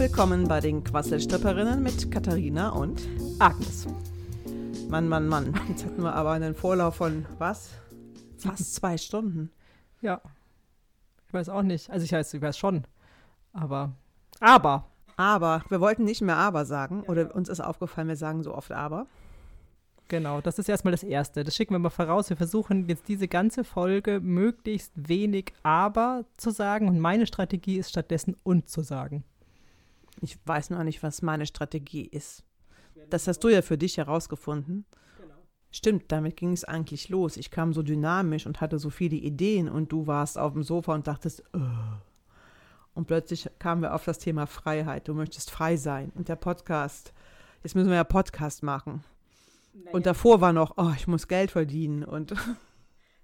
willkommen bei den Quasselstripperinnen mit Katharina und Agnes. Mann, Mann, Mann. Jetzt hatten wir aber einen Vorlauf von was? Fast zwei Stunden. Ja. Ich weiß auch nicht. Also ich weiß, ich weiß schon. Aber. Aber. Aber, wir wollten nicht mehr aber sagen. Oder uns ist aufgefallen, wir sagen so oft aber. Genau, das ist erstmal das Erste. Das schicken wir mal voraus. Wir versuchen jetzt diese ganze Folge möglichst wenig aber zu sagen. Und meine Strategie ist stattdessen und zu sagen. Ich weiß noch nicht, was meine Strategie ist. Das hast du ja für dich herausgefunden. Stimmt, damit ging es eigentlich los. Ich kam so dynamisch und hatte so viele Ideen und du warst auf dem Sofa und dachtest, "Ugh." und plötzlich kamen wir auf das Thema Freiheit. Du möchtest frei sein und der Podcast. Jetzt müssen wir ja Podcast machen. Und davor war noch, oh, ich muss Geld verdienen und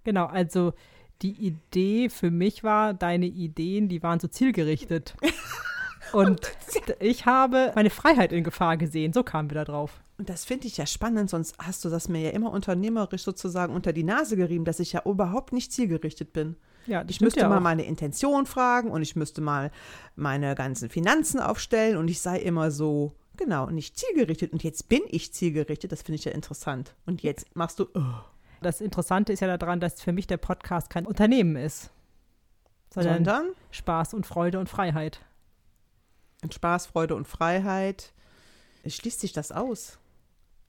Genau, also die Idee für mich war, deine Ideen, die waren so zielgerichtet. Und ich habe meine Freiheit in Gefahr gesehen. So kamen wir da drauf. Und das finde ich ja spannend, sonst hast du das mir ja immer unternehmerisch sozusagen unter die Nase gerieben, dass ich ja überhaupt nicht zielgerichtet bin. Ja, Ich müsste ja mal meine Intention fragen und ich müsste mal meine ganzen Finanzen aufstellen und ich sei immer so, genau, nicht zielgerichtet. Und jetzt bin ich zielgerichtet, das finde ich ja interessant. Und jetzt machst du, oh. Das Interessante ist ja daran, dass für mich der Podcast kein Unternehmen ist, sondern, sondern Spaß und Freude und Freiheit. In Spaß, Freude und Freiheit. Schließt sich das aus?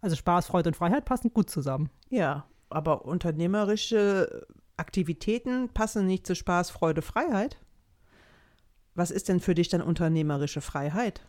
Also Spaß, Freude und Freiheit passen gut zusammen. Ja, aber unternehmerische Aktivitäten passen nicht zu Spaß, Freude, Freiheit. Was ist denn für dich dann unternehmerische Freiheit?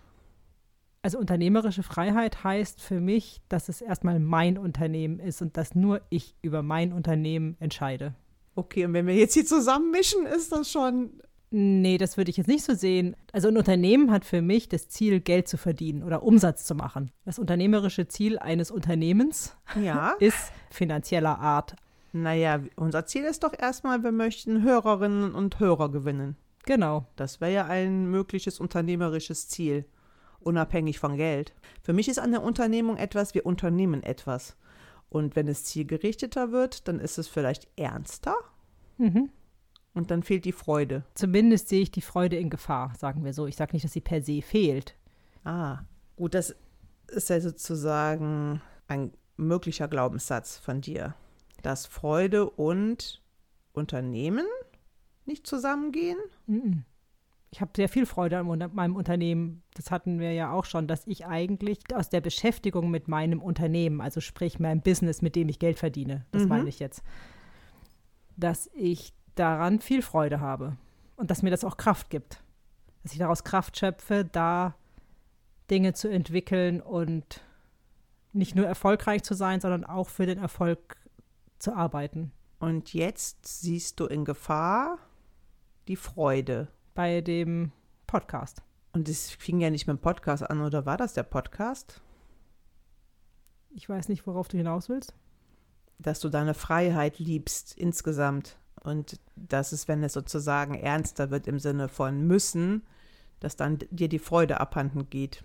Also unternehmerische Freiheit heißt für mich, dass es erstmal mein Unternehmen ist und dass nur ich über mein Unternehmen entscheide. Okay, und wenn wir jetzt hier zusammenmischen, ist das schon. Nee, das würde ich jetzt nicht so sehen. Also ein Unternehmen hat für mich das Ziel, Geld zu verdienen oder Umsatz zu machen. Das unternehmerische Ziel eines Unternehmens Ja. ist finanzieller Art. naja, unser Ziel ist doch erstmal, wir möchten Hörerinnen und Hörer gewinnen. Genau. Das wäre ja ein mögliches unternehmerisches Ziel, unabhängig von Geld. Für mich ist eine Unternehmung etwas, wir unternehmen etwas. Und wenn es zielgerichteter wird, dann ist es vielleicht ernster Mhm. Und dann fehlt die Freude. Zumindest sehe ich die Freude in Gefahr, sagen wir so. Ich sage nicht, dass sie per se fehlt. Ah, gut, das ist ja sozusagen ein möglicher Glaubenssatz von dir, dass Freude und Unternehmen nicht zusammengehen. Ich habe sehr viel Freude an meinem Unternehmen. Das hatten wir ja auch schon, dass ich eigentlich aus der Beschäftigung mit meinem Unternehmen, also sprich meinem Business, mit dem ich Geld verdiene, das Mhm. meine ich jetzt, dass ich daran viel Freude habe und dass mir das auch Kraft gibt. Dass ich daraus Kraft schöpfe, da Dinge zu entwickeln und nicht nur erfolgreich zu sein, sondern auch für den Erfolg zu arbeiten. Und jetzt siehst du in Gefahr die Freude. Bei dem Podcast. Und es fing ja nicht mit dem Podcast an, oder war das der Podcast? Ich weiß nicht, worauf du hinaus willst. Dass du deine Freiheit liebst insgesamt. Und dass es, wenn es sozusagen ernster wird im Sinne von müssen, dass dann dir die Freude abhanden geht.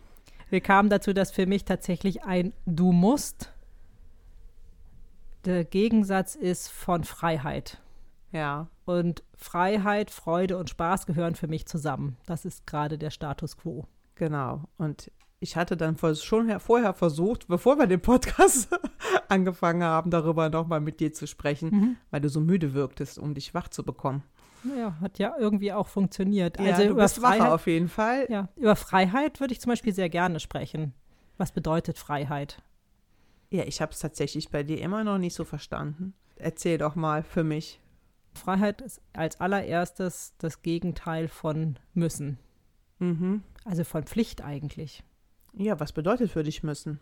Wir kamen dazu, dass für mich tatsächlich ein Du musst der Gegensatz ist von Freiheit. Ja. Und Freiheit, Freude und Spaß gehören für mich zusammen. Das ist gerade der Status quo. Genau. Und ich hatte dann schon her- vorher versucht, bevor wir den Podcast angefangen haben, darüber nochmal mit dir zu sprechen, weil du so müde wirktest, um dich wach zu bekommen. Naja, hat ja irgendwie auch funktioniert. Ja, also du über bist wacher Freiheit, auf jeden Fall. ja, über Freiheit würde ich zum Beispiel sehr gerne sprechen. Was bedeutet Freiheit? Ja, ich habe es tatsächlich bei dir immer noch nicht so verstanden. Erzähl doch mal für mich. Freiheit ist als allererstes das Gegenteil von müssen. Mhm. Also von Pflicht eigentlich. Ja, was bedeutet für dich müssen?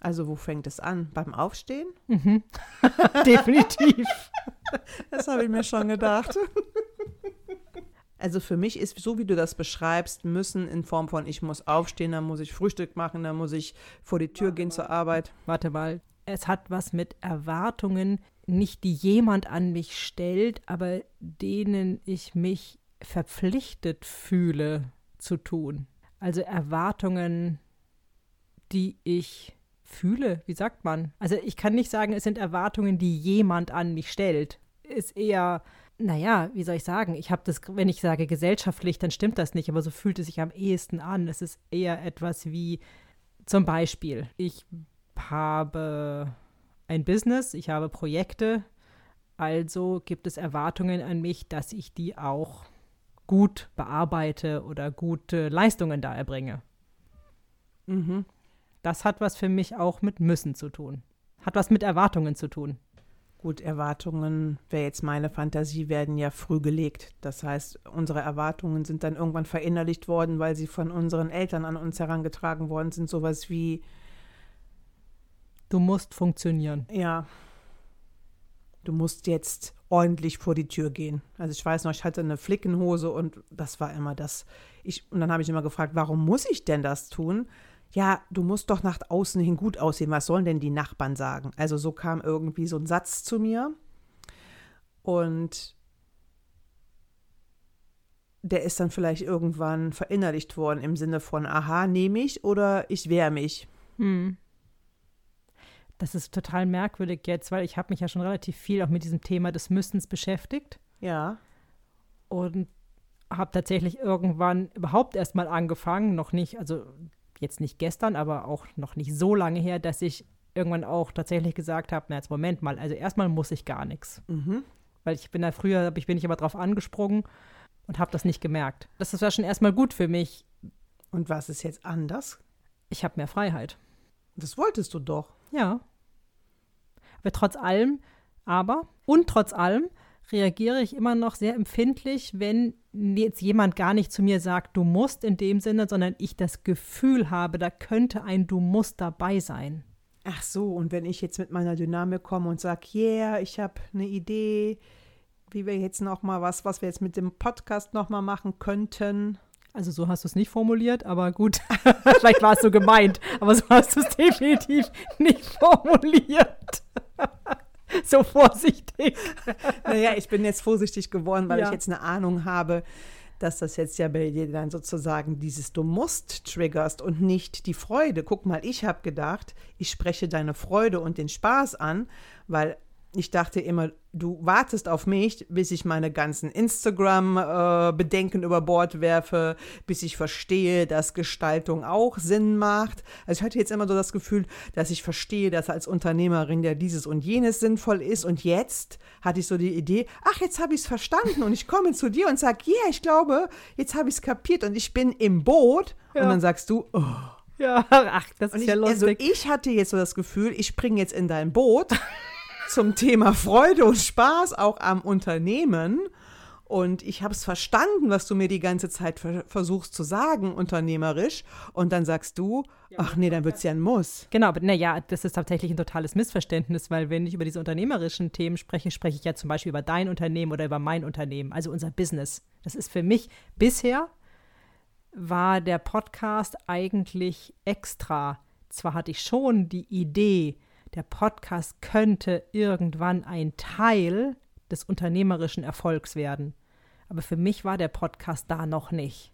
Also, wo fängt es an? Beim Aufstehen? Mhm. Definitiv. Das habe ich mir schon gedacht. Also für mich ist, so wie du das beschreibst, müssen in Form von, ich muss aufstehen, dann muss ich Frühstück machen, dann muss ich vor die Tür gehen zur Arbeit. Warte mal. Es hat was mit Erwartungen, nicht die jemand an mich stellt, aber denen ich mich verpflichtet fühle zu tun. Also Erwartungen, die ich fühle, wie sagt man? Also ich kann nicht sagen, es sind Erwartungen, die jemand an mich stellt. Ist eher naja, wie soll ich sagen? Ich habe das, wenn ich sage gesellschaftlich, dann stimmt das nicht, aber so fühlt es sich am ehesten an. Es ist eher etwas wie zum Beispiel, ich habe ein Business, ich habe Projekte, also gibt es Erwartungen an mich, dass ich die auch gut bearbeite oder gute Leistungen da erbringe. Mhm. Das hat was für mich auch mit müssen zu tun. Hat was mit Erwartungen zu tun. Gut, Erwartungen, wäre jetzt meine Fantasie, werden ja früh gelegt. Das heißt, unsere Erwartungen sind dann irgendwann verinnerlicht worden, weil sie von unseren Eltern an uns herangetragen worden sind. Sowas wie. Du musst funktionieren. Ja. Du musst jetzt ordentlich vor die Tür gehen. Also ich weiß noch, ich hatte eine Flickenhose und das war immer das. Ich, und dann habe ich immer gefragt, warum muss ich denn das tun? ja, du musst doch nach außen hin gut aussehen, was sollen denn die Nachbarn sagen? Also so kam irgendwie so ein Satz zu mir und der ist dann vielleicht irgendwann verinnerlicht worden im Sinne von, aha, nehme ich oder ich wehre mich. Hm. Das ist total merkwürdig jetzt, weil ich habe mich ja schon relativ viel auch mit diesem Thema des Müssens beschäftigt. Ja. Und habe tatsächlich irgendwann überhaupt erst mal angefangen, noch nicht, also jetzt nicht gestern, aber auch noch nicht so lange her, dass ich irgendwann auch tatsächlich gesagt habe, na jetzt Moment mal, also erstmal muss ich gar nichts. Mhm. Weil ich bin da früher, ich bin ich aber drauf angesprungen und habe das nicht gemerkt. Das war schon erstmal gut für mich. Und was ist jetzt anders? Ich habe mehr Freiheit. Das wolltest du doch. Ja. Aber trotz allem, aber und trotz allem reagiere ich immer noch sehr empfindlich, wenn jetzt jemand gar nicht zu mir sagt, du musst in dem Sinne, sondern ich das Gefühl habe, da könnte ein Du musst dabei sein. Ach so, und wenn ich jetzt mit meiner Dynamik komme und sage, yeah, ich habe eine Idee, wie wir jetzt noch mal was, was wir jetzt mit dem Podcast noch mal machen könnten. Also so hast du es nicht formuliert, aber gut, vielleicht war es so gemeint, aber so hast du es definitiv nicht formuliert. so vorsichtig. naja, ich bin jetzt vorsichtig geworden, weil Ja. ich jetzt eine Ahnung habe, dass das jetzt ja bei dir dann sozusagen dieses Du musst triggerst und nicht die Freude. Guck mal, ich habe gedacht, ich spreche deine Freude und den Spaß an, weil ich dachte immer, du wartest auf mich, bis ich meine ganzen Instagram-Bedenken über Bord werfe, bis ich verstehe, dass Gestaltung auch Sinn macht. Also ich hatte jetzt immer so das Gefühl, dass ich verstehe, dass als Unternehmerin ja dieses und jenes sinnvoll ist. Und jetzt hatte ich so die Idee, ach, jetzt habe ich es verstanden und ich komme zu dir und sage, ja, yeah, ich glaube, jetzt habe ich es kapiert und ich bin im Boot. Ja. Und dann sagst du, oh. Ja, ach, das Und ist ich, ja also lustig. ich hatte jetzt so das Gefühl, ich springe jetzt in dein Boot zum Thema Freude und Spaß auch am Unternehmen. Und ich habe es verstanden, was du mir die ganze Zeit ver versuchst zu sagen, unternehmerisch. Und dann sagst du, ach nee, dann wird es ja ein Muss. Genau, aber naja, das ist tatsächlich ein totales Missverständnis, weil wenn ich über diese unternehmerischen Themen spreche, spreche ich ja zum Beispiel über dein Unternehmen oder über mein Unternehmen, also unser Business. Das ist für mich bisher war der Podcast eigentlich extra. Zwar hatte ich schon die Idee, der Podcast könnte irgendwann ein Teil des unternehmerischen Erfolgs werden. Aber für mich war der Podcast da noch nicht.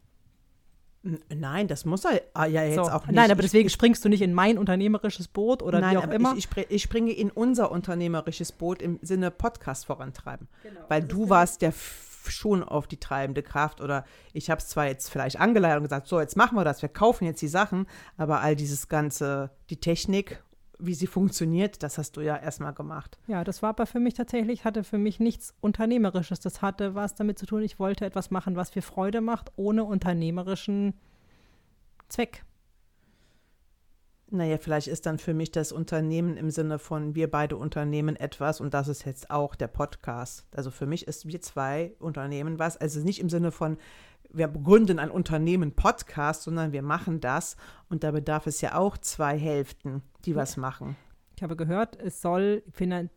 Nein, das muss er ah, ja jetzt So. auch nicht. Nein, aber deswegen springst du nicht in mein unternehmerisches Boot oder Nein, wie auch aber immer. Ich, ich, ich springe in unser unternehmerisches Boot im Sinne Podcast vorantreiben. Genau, Weil du warst ja f- schon auf die treibende Kraft oder ich habe es zwar jetzt vielleicht angeleitet und gesagt, so jetzt machen wir das, wir kaufen jetzt die Sachen, aber all dieses ganze, die Technik, wie sie funktioniert, das hast du ja erstmal gemacht. Ja, das war aber für mich tatsächlich, hatte für mich nichts Unternehmerisches. Das hatte was damit zu tun, ich wollte etwas machen, was mir Freude macht, ohne unternehmerischen Zweck. Naja, vielleicht ist dann für mich das Unternehmen im Sinne von wir beide unternehmen etwas und das ist jetzt auch der Podcast. Also für mich ist wir zwei Unternehmen was, also nicht im Sinne von wir gründen ein Unternehmen Podcast, sondern wir machen das und da bedarf es ja auch zwei Hälften, die was machen. Ich habe gehört, es soll,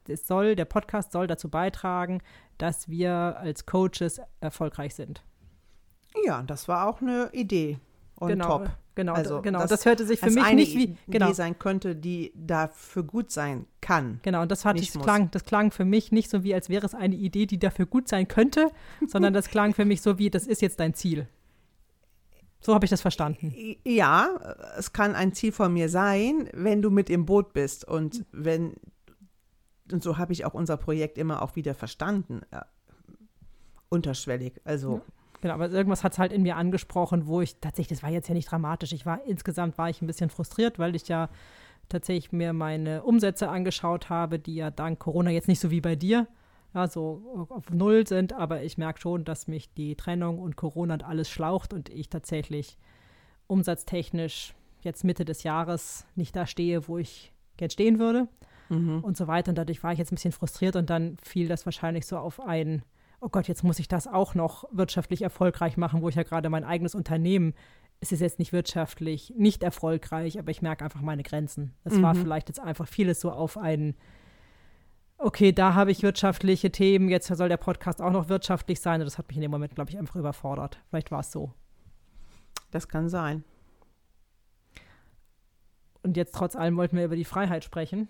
es soll, der Podcast soll dazu beitragen, dass wir als Coaches erfolgreich sind. Ja, das war auch eine Idee. On genau, top. genau, Also genau. das Das, hörte sich für mich eine nicht wie, Idee genau, sein könnte, die dafür gut sein kann. genau. Und das hat das klang, das klang für mich nicht so wie, als wäre es eine Idee, die dafür gut sein könnte, sondern das klang für mich so wie, das ist jetzt dein Ziel. So habe ich das verstanden. Ja, es kann ein Ziel von mir sein, wenn du mit im Boot bist und wenn, und so habe ich auch unser Projekt immer auch wieder verstanden. Unterschwellig. Also. Ja. Genau, aber irgendwas hat es halt in mir angesprochen, wo ich tatsächlich, das war jetzt ja nicht dramatisch. Ich war insgesamt war ich ein bisschen frustriert, weil ich ja tatsächlich mir meine Umsätze angeschaut habe, die ja dank Corona jetzt nicht so wie bei dir ja, so auf Null sind, aber ich merke schon, dass mich die Trennung und Corona und alles schlaucht und ich tatsächlich umsatztechnisch jetzt Mitte des Jahres nicht da stehe, wo ich gern stehen würde mhm. und so weiter. Und dadurch war ich jetzt ein bisschen frustriert und dann fiel das wahrscheinlich so auf ein, oh Gott, jetzt muss ich das auch noch wirtschaftlich erfolgreich machen, wo ich ja gerade mein eigenes Unternehmen, es ist jetzt nicht wirtschaftlich nicht erfolgreich, aber ich merke einfach meine Grenzen. Es mhm. war vielleicht jetzt einfach vieles so auf einen okay, da habe ich wirtschaftliche Themen, jetzt soll der Podcast auch noch wirtschaftlich sein. Das hat mich in dem Moment, glaube ich, einfach überfordert. Vielleicht war es so. Das kann sein. Und jetzt trotz allem wollten wir über die Freiheit sprechen.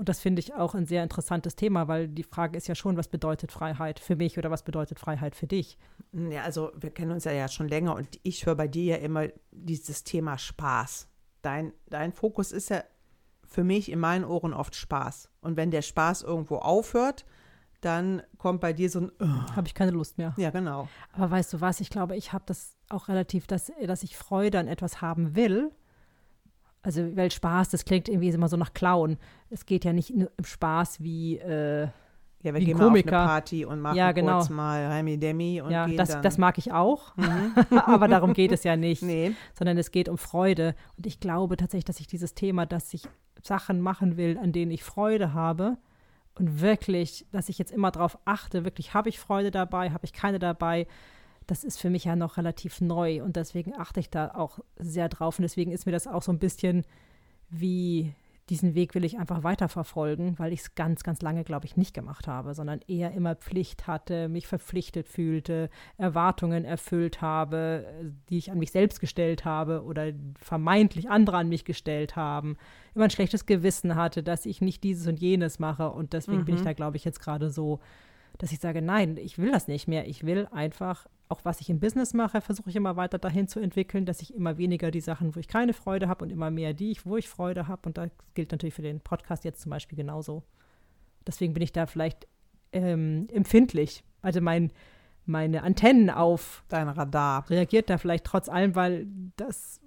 Und das finde ich auch ein sehr interessantes Thema, weil die Frage ist ja schon, was bedeutet Freiheit für mich oder was bedeutet Freiheit für dich? Ja, also wir kennen uns ja, ja schon länger und ich höre bei dir ja immer dieses Thema Spaß. Dein, dein Fokus ist ja für mich in meinen Ohren oft Spaß. Und wenn der Spaß irgendwo aufhört, dann kommt bei dir so ein. Habe ich keine Lust mehr. Ja, genau. Aber weißt du was? Ich glaube, ich habe das auch relativ, dass, dass ich Freude an etwas haben will. Also, weil Spaß, das klingt irgendwie immer so nach Clown. Es geht ja nicht nur um Spaß wie. Äh, ja, wir gehen Komiker. mal auf eine Party und machen ja, genau. kurz mal Remi Demi und ja, gehen das, dann. das mag ich auch, mhm. aber darum geht es ja nicht, nee. sondern es geht um Freude. Und ich glaube tatsächlich, dass ich dieses Thema, dass ich Sachen machen will, an denen ich Freude habe und wirklich, dass ich jetzt immer darauf achte, wirklich habe ich Freude dabei, habe ich keine dabei, das ist für mich ja noch relativ neu und deswegen achte ich da auch sehr drauf und deswegen ist mir das auch so ein bisschen wie diesen Weg will ich einfach weiterverfolgen, weil ich es ganz, ganz lange, glaube ich, nicht gemacht habe, sondern eher immer Pflicht hatte, mich verpflichtet fühlte, Erwartungen erfüllt habe, die ich an mich selbst gestellt habe oder vermeintlich andere an mich gestellt haben, immer ein schlechtes Gewissen hatte, dass ich nicht dieses und jenes mache und deswegen mhm. bin ich mhm. da, glaube ich, jetzt gerade so, dass ich sage, nein, ich will das nicht mehr. Ich will einfach auch was ich im Business mache, versuche ich immer weiter dahin zu entwickeln, dass ich immer weniger die Sachen, wo ich keine Freude habe und immer mehr die, wo ich Freude habe. Und das gilt natürlich für den Podcast jetzt zum Beispiel genauso. Deswegen bin ich da vielleicht ähm, empfindlich. Also mein, meine Antennen auf dein Radar reagiert da vielleicht trotz allem, weil das,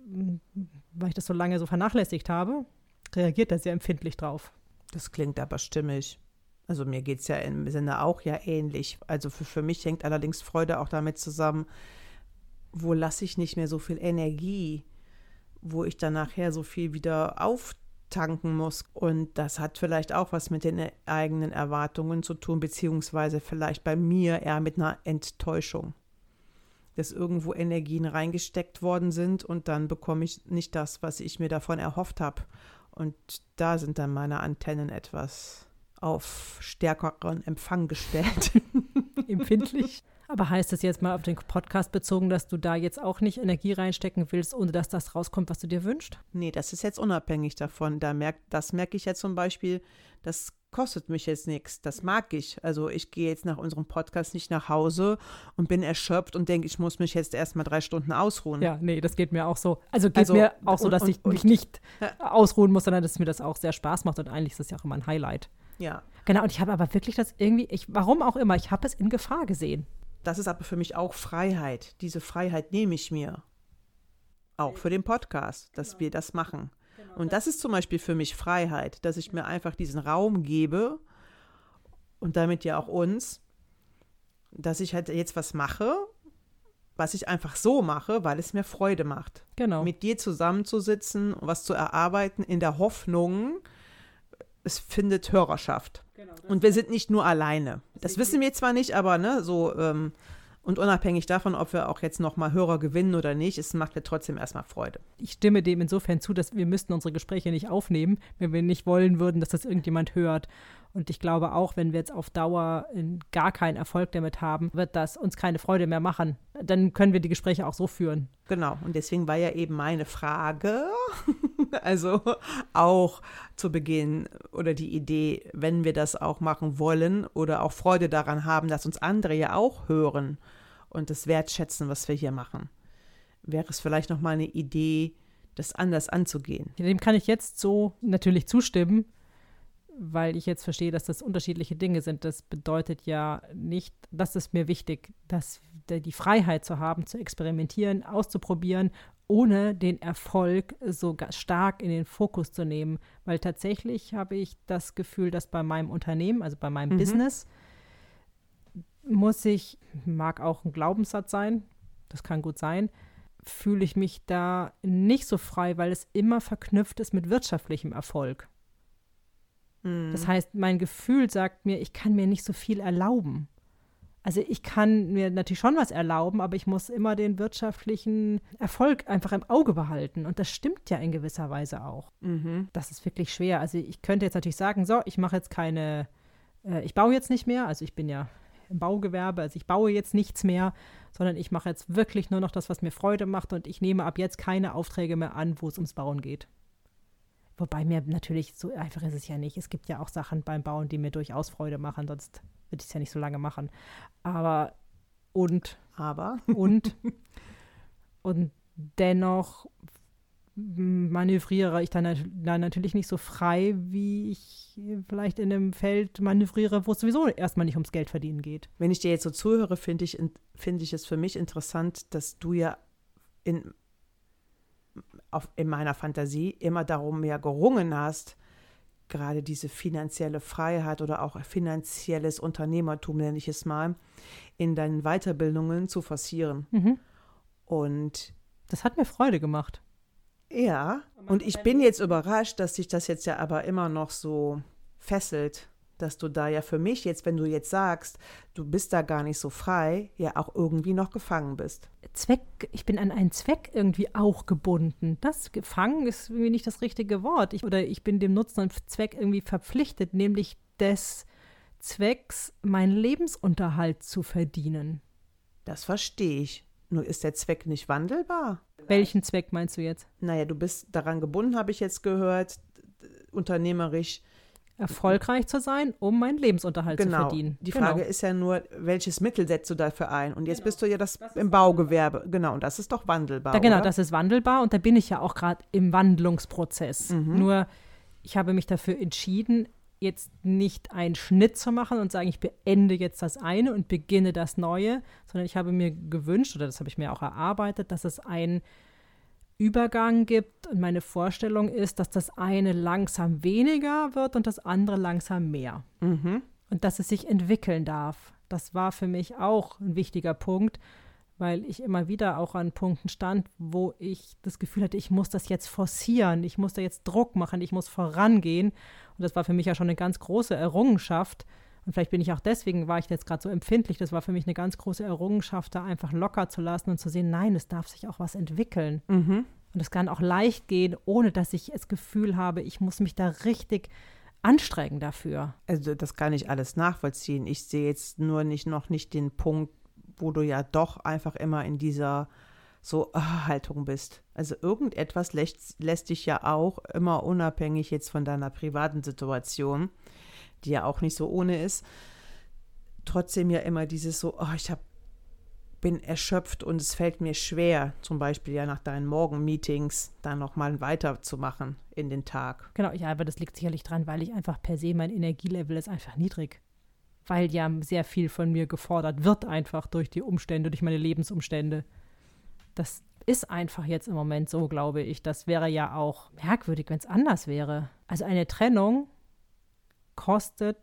weil ich das so lange so vernachlässigt habe, reagiert da sehr empfindlich drauf. Das klingt aber stimmig. Also mir geht es ja im Sinne auch ja ähnlich. Also für, für mich hängt allerdings Freude auch damit zusammen, wo lasse ich nicht mehr so viel Energie, wo ich dann nachher so viel wieder auftanken muss. Und das hat vielleicht auch was mit den eigenen Erwartungen zu tun, beziehungsweise vielleicht bei mir eher mit einer Enttäuschung. Dass irgendwo Energien reingesteckt worden sind und dann bekomme ich nicht das, was ich mir davon erhofft habe. Und da sind dann meine Antennen etwas auf stärkeren Empfang gestellt. Empfindlich. Aber heißt das jetzt mal auf den Podcast bezogen, dass du da jetzt auch nicht Energie reinstecken willst, ohne dass das rauskommt, was du dir wünschst? Nee, das ist jetzt unabhängig davon. Da merk, das merke ich jetzt zum Beispiel, das kostet mich jetzt nichts. Das mag ich. Also ich gehe jetzt nach unserem Podcast nicht nach Hause und bin erschöpft und denke, ich muss mich jetzt erstmal drei Stunden ausruhen. Ja, nee, das geht mir auch so. Also geht also, mir auch so, dass und, ich mich nicht ausruhen muss, sondern dass mir das auch sehr Spaß macht und eigentlich ist das ja auch immer ein Highlight. Ja. Genau, und ich habe aber wirklich das irgendwie, ich, warum auch immer, ich habe es in Gefahr gesehen. Das ist aber für mich auch Freiheit. Diese Freiheit nehme ich mir. Auch für den Podcast, dass genau. wir das machen. Genau, und das ist zum Beispiel für mich Freiheit, dass ich mir einfach diesen Raum gebe und damit ja auch uns, dass ich halt jetzt was mache, was ich einfach so mache, weil es mir Freude macht. Genau. Mit dir zusammenzusitzen, was zu erarbeiten, in der Hoffnung, es findet Hörerschaft. Genau, und wir sind nicht nur alleine. Das wissen wir zwar nicht, aber ne, so ähm, und unabhängig davon, ob wir auch jetzt nochmal Hörer gewinnen oder nicht, es macht mir trotzdem erstmal Freude. Ich stimme dem insofern zu, dass wir müssten unsere Gespräche nicht aufnehmen, wenn wir nicht wollen würden, dass das irgendjemand hört. Und ich glaube auch, wenn wir jetzt auf Dauer gar keinen Erfolg damit haben, wird das uns keine Freude mehr machen. Dann können wir die Gespräche auch so führen. Genau. Und deswegen war ja eben meine Frage, also auch zu Beginn oder die Idee, wenn wir das auch machen wollen oder auch Freude daran haben, dass uns andere ja auch hören und das wertschätzen, was wir hier machen, wäre es vielleicht noch mal eine Idee, das anders anzugehen. Dem kann ich jetzt so natürlich zustimmen weil ich jetzt verstehe, dass das unterschiedliche Dinge sind. Das bedeutet ja nicht, das ist mir wichtig, dass die Freiheit zu haben, zu experimentieren, auszuprobieren, ohne den Erfolg so stark in den Fokus zu nehmen. Weil tatsächlich habe ich das Gefühl, dass bei meinem Unternehmen, also bei meinem mhm. Business, muss ich, mag auch ein Glaubenssatz sein, das kann gut sein, fühle ich mich da nicht so frei, weil es immer verknüpft ist mit wirtschaftlichem Erfolg. Mhm. Das heißt, mein Gefühl sagt mir, ich kann mir nicht so viel erlauben. Also ich kann mir natürlich schon was erlauben, aber ich muss immer den wirtschaftlichen Erfolg einfach im Auge behalten. Und das stimmt ja in gewisser Weise auch. Mhm. Das ist wirklich schwer. Also ich könnte jetzt natürlich sagen, so, ich mache jetzt keine, äh, ich baue jetzt nicht mehr. Also ich bin ja im Baugewerbe, also ich baue jetzt nichts mehr, sondern ich mache jetzt wirklich nur noch das, was mir Freude macht und ich nehme ab jetzt keine Aufträge mehr an, wo es ums Bauen geht. Wobei mir natürlich so einfach ist es ja nicht. Es gibt ja auch Sachen beim Bauen, die mir durchaus Freude machen, sonst würde ich es ja nicht so lange machen. Aber und aber und und dennoch manövriere ich dann, dann, natürlich nicht so frei, wie ich vielleicht in einem Feld manövriere, wo es sowieso erstmal nicht ums Geld verdienen geht. Wenn ich dir jetzt so zuhöre, finde ich, find ich es für mich interessant, dass du ja in auf, in meiner Fantasie immer darum mehr gerungen hast, gerade diese finanzielle Freiheit oder auch finanzielles Unternehmertum, nenne ich es mal, in deinen Weiterbildungen zu forcieren. Mhm. Und das hat mir Freude gemacht. Ja, und ich bin jetzt überrascht, dass sich das jetzt ja aber immer noch so fesselt dass du da ja für mich jetzt, wenn du jetzt sagst, du bist da gar nicht so frei, ja auch irgendwie noch gefangen bist. Zweck, ich bin an einen Zweck irgendwie auch gebunden. Das gefangen ist irgendwie nicht das richtige Wort. Ich, oder ich bin dem Nutzen und Zweck irgendwie verpflichtet, nämlich des Zwecks, meinen Lebensunterhalt zu verdienen. Das verstehe ich. Nur ist der Zweck nicht wandelbar. Welchen Zweck meinst du jetzt? Naja, du bist daran gebunden, habe ich jetzt gehört, unternehmerisch erfolgreich zu sein, um meinen Lebensunterhalt genau. zu verdienen. Die Frage genau. ist ja nur, welches Mittel setzt du dafür ein? Und jetzt genau. bist du ja das, das im Baugewerbe. Genau, und das ist doch wandelbar. Da, genau, oder? das ist wandelbar und da bin ich ja auch gerade im Wandlungsprozess. Mhm. Nur, ich habe mich dafür entschieden, jetzt nicht einen Schnitt zu machen und sagen, ich beende jetzt das eine und beginne das neue, sondern ich habe mir gewünscht, oder das habe ich mir auch erarbeitet, dass es ein Übergang gibt. Und meine Vorstellung ist, dass das eine langsam weniger wird und das andere langsam mehr. Mhm. Und dass es sich entwickeln darf. Das war für mich auch ein wichtiger Punkt, weil ich immer wieder auch an Punkten stand, wo ich das Gefühl hatte, ich muss das jetzt forcieren, ich muss da jetzt Druck machen, ich muss vorangehen. Und das war für mich ja schon eine ganz große Errungenschaft. Und vielleicht bin ich auch deswegen, war ich jetzt gerade so empfindlich, das war für mich eine ganz große Errungenschaft, da einfach locker zu lassen und zu sehen, nein, es darf sich auch was entwickeln. Mhm. Und es kann auch leicht gehen, ohne dass ich das Gefühl habe, ich muss mich da richtig anstrengen dafür. Also das kann ich alles nachvollziehen. Ich sehe jetzt nur nicht noch nicht den Punkt, wo du ja doch einfach immer in dieser so ah, Haltung bist. Also irgendetwas lässt, lässt dich ja auch immer unabhängig jetzt von deiner privaten Situation, die ja auch nicht so ohne ist, trotzdem ja immer dieses so, oh, ich habe bin erschöpft und es fällt mir schwer, zum Beispiel ja nach deinen Morgenmeetings dann nochmal weiterzumachen in den Tag. Genau, ja, aber das liegt sicherlich dran, weil ich einfach per se mein Energielevel ist einfach niedrig. Weil ja sehr viel von mir gefordert wird, einfach durch die Umstände, durch meine Lebensumstände. Das ist einfach jetzt im Moment so, glaube ich. Das wäre ja auch merkwürdig, wenn es anders wäre. Also eine Trennung kostet